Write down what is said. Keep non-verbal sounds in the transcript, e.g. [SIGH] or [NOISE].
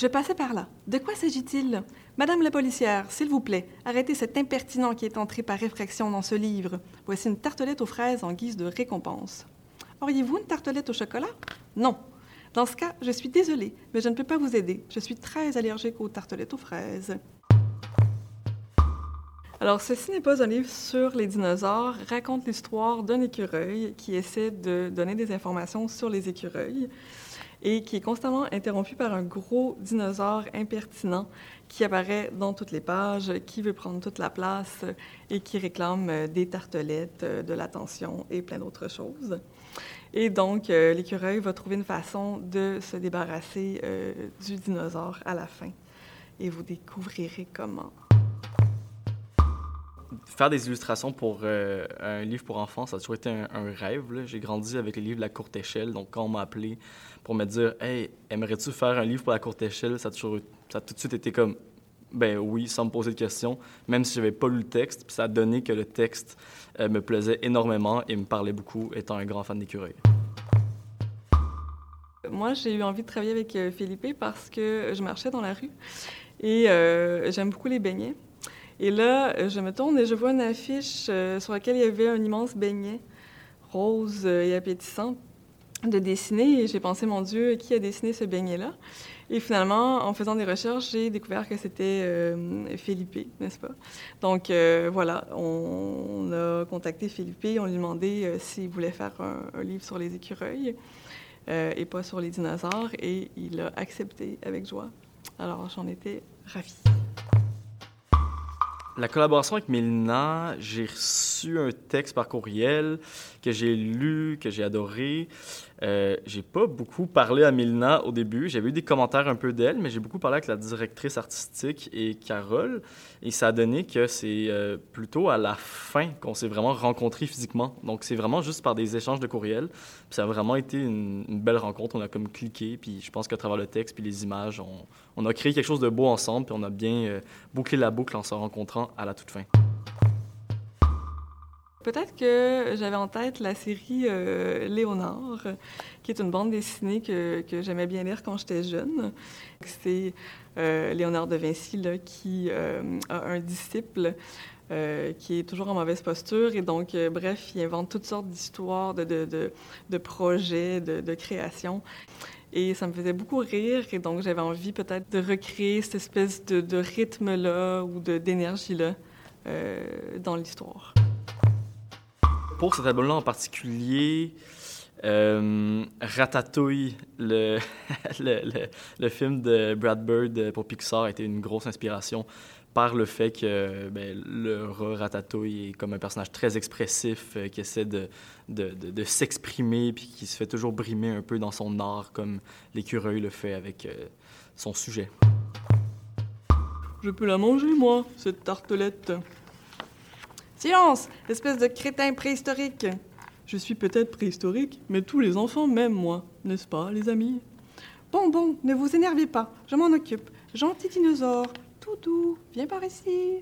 Je passais par là. De quoi s'agit-il? Madame la policière, s'il vous plaît, arrêtez cet impertinent qui est entré par réfraction dans ce livre. Voici une tartelette aux fraises en guise de récompense. Auriez-vous une tartelette au chocolat? Non. Dans ce cas, je suis désolée, mais je ne peux pas vous aider. Je suis très allergique aux tartelettes aux fraises. Alors, ceci n'est pas un livre sur les dinosaures, raconte l'histoire d'un écureuil qui essaie de donner des informations sur les écureuils et qui est constamment interrompu par un gros dinosaure impertinent qui apparaît dans toutes les pages, qui veut prendre toute la place et qui réclame des tartelettes, de l'attention et plein d'autres choses. Et donc, euh, l'écureuil va trouver une façon de se débarrasser euh, du dinosaure à la fin. Et vous découvrirez comment. Faire des illustrations pour euh, un livre pour enfants, ça a toujours été un, rêve. J'ai grandi avec les livres de la courte échelle. Donc, quand on m'a appelé pour me dire Hey, aimerais-tu faire un livre pour la courte échelle ça a, tout de suite été comme ben oui, sans me poser de questions, même si je n'avais pas lu le texte. Puis ça a donné que le texte euh, me plaisait énormément et me parlait beaucoup, étant un grand fan d'écureuil. Moi, j'ai eu envie de travailler avec euh, Philippe parce que je marchais dans la rue et j'aime beaucoup les beignets. Et là, je me tourne et je vois une affiche euh, sur laquelle il y avait un immense beignet rose euh, et appétissant de dessiner. Et j'ai pensé, mon Dieu, qui a dessiné ce beignet-là? Et finalement, en faisant des recherches, j'ai découvert que c'était euh, Philippe, n'est-ce pas? Donc euh, voilà, on, a contacté Philippe, on lui a demandé euh, s'il voulait faire un, un, livre sur les écureuils euh, et pas sur les dinosaures, et il a accepté avec joie. Alors j'en étais ravie. La collaboration avec Mélina, j'ai reçu un texte par courriel que j'ai lu, que j'ai adoré. Euh, j'ai pas beaucoup parlé à Mélina au début. J'avais eu des commentaires un peu d'elle, mais j'ai beaucoup parlé avec la directrice artistique et Carole. Et ça a donné que c'est euh, plutôt à la fin qu'on s'est vraiment rencontrés physiquement. Donc c'est vraiment juste par des échanges de courriel. Puis ça a vraiment été une, belle rencontre. On a comme cliqué. Puis je pense qu'à travers le texte puis les images, on, on, a créé quelque chose de beau ensemble. Puis on a bien euh, bouclé la boucle en se rencontrant à la toute fin. Peut-être que j'avais en tête la série euh, Léonard, qui est une bande dessinée que, que j'aimais bien lire quand j'étais jeune. C'est euh, Léonard de Vinci là, qui euh, a un disciple qui est toujours en mauvaise posture. Et donc, bref, il invente toutes sortes d'histoires, de, de, de, de, projets, de créations. Et ça me faisait beaucoup rire. Et donc, j'avais envie peut-être de recréer cette espèce de, rythme-là ou d'énergie-là euh, dans l'histoire pour cet album-là en particulier, euh, Ratatouille, le, [LAUGHS] le, le, le, film de Brad Bird pour Pixar, a été une grosse inspiration par le fait que ben, le rat Ratatouille est comme un personnage très expressif euh, qui essaie de, de, de, de s'exprimer puis qui se fait toujours brimer un peu dans son art comme l'écureuil le fait avec euh, son sujet. Je peux la manger, moi, cette tartelette? Silence, espèce de crétin préhistorique. Je suis peut-être préhistorique, mais tous les enfants m'aiment, moi, n'est-ce pas, les amis? Bon, bon, ne vous énervez pas, je m'en occupe. Gentil dinosaure, tout doux, viens par ici.